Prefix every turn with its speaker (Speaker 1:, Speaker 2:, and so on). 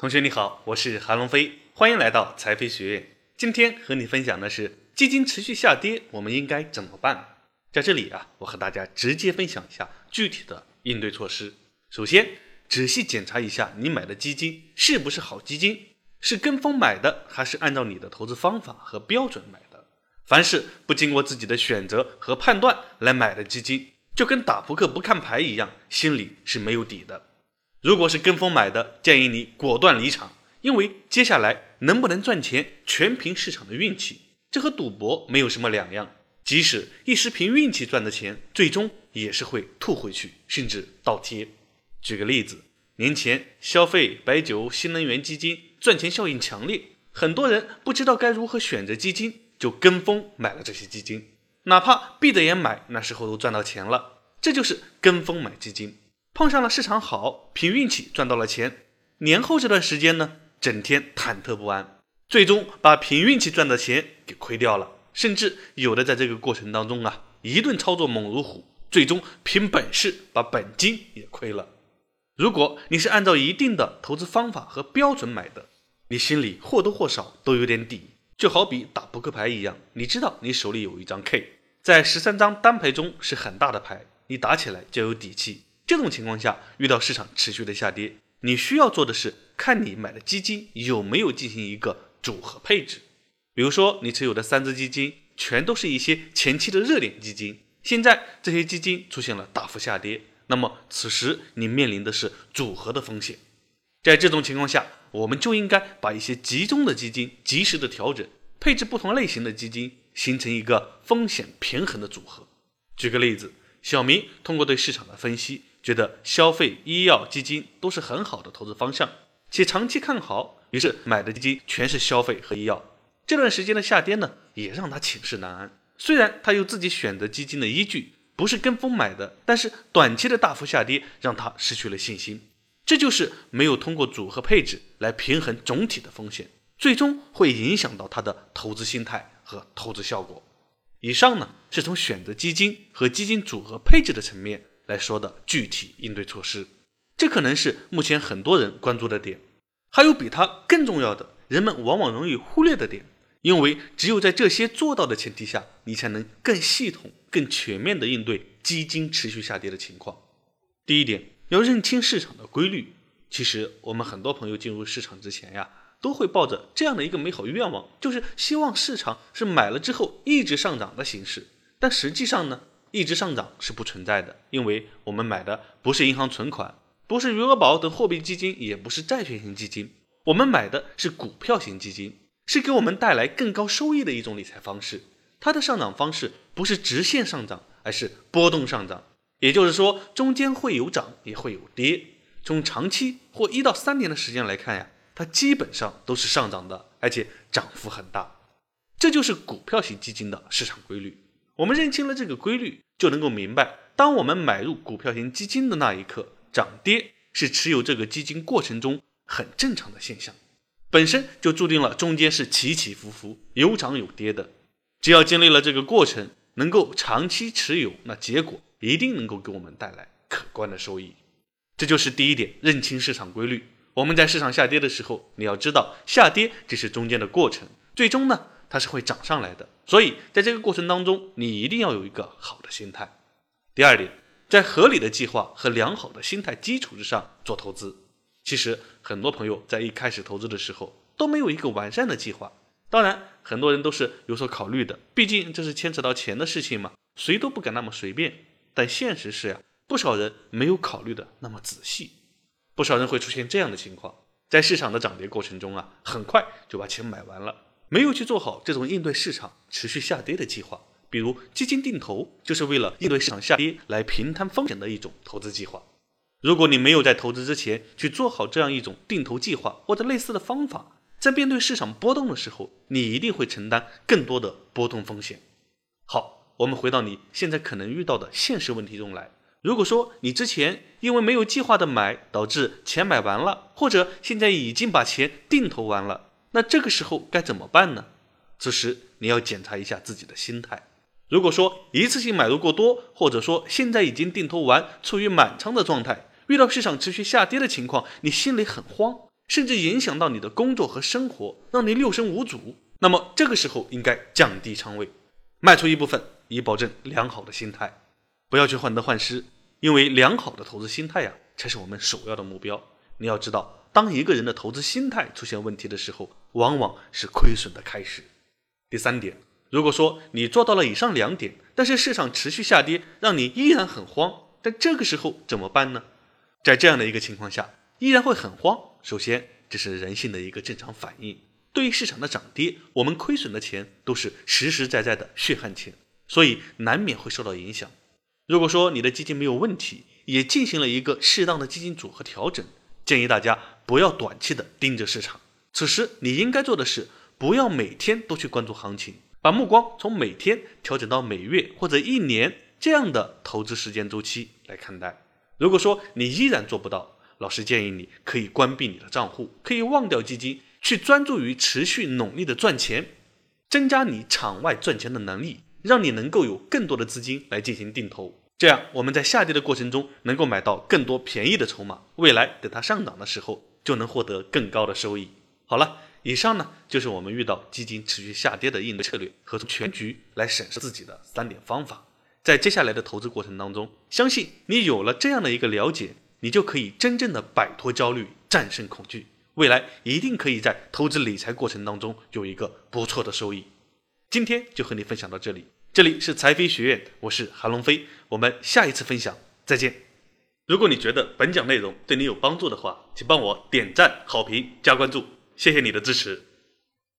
Speaker 1: 同学你好，我是韩龙飞，欢迎来到财飞学院。今天和你分享的是基金持续下跌，我们应该怎么办？在这里啊，我和大家直接分享一下具体的应对措施。首先，仔细检查一下你买的基金是不是好基金，是跟风买的，还是按照你的投资方法和标准买的？凡是不经过自己的选择和判断来买的基金，就跟打扑克不看牌一样，心里是没有底的。如果是跟风买的，建议你果断离场，因为接下来能不能赚钱全凭市场的运气，这和赌博没有什么两样。即使一时凭运气赚的钱，最终也是会吐回去，甚至倒贴。举个例子，年前消费、白酒、新能源基金赚钱效应强烈，很多人不知道该如何选择基金，就跟风买了这些基金，哪怕闭着眼买，那时候都赚到钱了。这就是跟风买基金。碰上了市场好，凭运气赚到了钱。年后这段时间呢，整天忐忑不安，最终把凭运气赚的钱给亏掉了。甚至有的在这个过程当中啊，一顿操作猛如虎，最终凭本事把本金也亏了。如果你是按照一定的投资方法和标准买的，你心里或多或少都有点底。就好比打扑克牌一样，你知道你手里有一张 K，在十三张单牌中是很大的牌，你打起来就有底气。这种情况下，遇到市场持续的下跌，你需要做的是看你买的基金有没有进行一个组合配置。比如说，你持有的三只基金全都是一些前期的热点基金，现在这些基金出现了大幅下跌，那么此时你面临的是组合的风险。在这种情况下，我们就应该把一些集中的基金及时的调整，配置不同类型的基金，形成一个风险平衡的组合。举个例子，小明通过对市场的分析。觉得消费、医药基金都是很好的投资方向，且长期看好，于是买的基金全是消费和医药。这段时间的下跌呢，也让他寝食难安。虽然他有自己选择基金的依据，不是跟风买的，但是短期的大幅下跌让他失去了信心。这就是没有通过组合配置来平衡总体的风险，最终会影响到他的投资心态和投资效果。以上呢，是从选择基金和基金组合配置的层面。来说的具体应对措施，这可能是目前很多人关注的点。还有比它更重要的，人们往往容易忽略的点，因为只有在这些做到的前提下，你才能更系统、更全面的应对基金持续下跌的情况。第一点，要认清市场的规律。其实我们很多朋友进入市场之前呀，都会抱着这样的一个美好愿望，就是希望市场是买了之后一直上涨的形式。但实际上呢？一直上涨是不存在的，因为我们买的不是银行存款，不是余额宝等货币基金，也不是债券型基金，我们买的是股票型基金，是给我们带来更高收益的一种理财方式。它的上涨方式不是直线上涨，而是波动上涨，也就是说中间会有涨也会有跌。从长期或一到三年的时间来看呀，它基本上都是上涨的，而且涨幅很大。这就是股票型基金的市场规律。我们认清了这个规律，就能够明白，当我们买入股票型基金的那一刻，涨跌是持有这个基金过程中很正常的现象，本身就注定了中间是起起伏伏、有涨有跌的。只要经历了这个过程，能够长期持有，那结果一定能够给我们带来可观的收益。这就是第一点，认清市场规律。我们在市场下跌的时候，你要知道，下跌只是中间的过程，最终呢？它是会涨上来的，所以在这个过程当中，你一定要有一个好的心态。第二点，在合理的计划和良好的心态基础之上做投资。其实很多朋友在一开始投资的时候都没有一个完善的计划，当然很多人都是有所考虑的，毕竟这是牵扯到钱的事情嘛，谁都不敢那么随便。但现实是呀，不少人没有考虑的那么仔细，不少人会出现这样的情况，在市场的涨跌过程中啊，很快就把钱买完了。没有去做好这种应对市场持续下跌的计划，比如基金定投，就是为了应对市场下跌来平摊风险的一种投资计划。如果你没有在投资之前去做好这样一种定投计划或者类似的方法，在面对市场波动的时候，你一定会承担更多的波动风险。好，我们回到你现在可能遇到的现实问题中来。如果说你之前因为没有计划的买，导致钱买完了，或者现在已经把钱定投完了。那这个时候该怎么办呢？此时你要检查一下自己的心态。如果说一次性买入过多，或者说现在已经定投完，处于满仓的状态，遇到市场持续下跌的情况，你心里很慌，甚至影响到你的工作和生活，让你六神无主，那么这个时候应该降低仓位，卖出一部分，以保证良好的心态。不要去患得患失，因为良好的投资心态呀，才是我们首要的目标。你要知道，当一个人的投资心态出现问题的时候，往往是亏损的开始。第三点，如果说你做到了以上两点，但是市场持续下跌，让你依然很慌，但这个时候怎么办呢？在这样的一个情况下，依然会很慌。首先，这是人性的一个正常反应。对于市场的涨跌，我们亏损的钱都是实实在在的血汗钱，所以难免会受到影响。如果说你的基金没有问题，也进行了一个适当的基金组合调整，建议大家不要短期的盯着市场。此时你应该做的是，不要每天都去关注行情，把目光从每天调整到每月或者一年这样的投资时间周期来看待。如果说你依然做不到，老师建议你可以关闭你的账户，可以忘掉基金，去专注于持续努力的赚钱，增加你场外赚钱的能力。让你能够有更多的资金来进行定投，这样我们在下跌的过程中能够买到更多便宜的筹码，未来等它上涨的时候就能获得更高的收益。好了，以上呢就是我们遇到基金持续下跌的应对策略和从全局来审视自己的三点方法。在接下来的投资过程当中，相信你有了这样的一个了解，你就可以真正的摆脱焦虑，战胜恐惧，未来一定可以在投资理财过程当中有一个不错的收益。今天就和你分享到这里，这里是财飞学院，我是韩龙飞，我们下一次分享再见。如果你觉得本讲内容对你有帮助的话，请帮我点赞、好评、加关注，谢谢你的支持。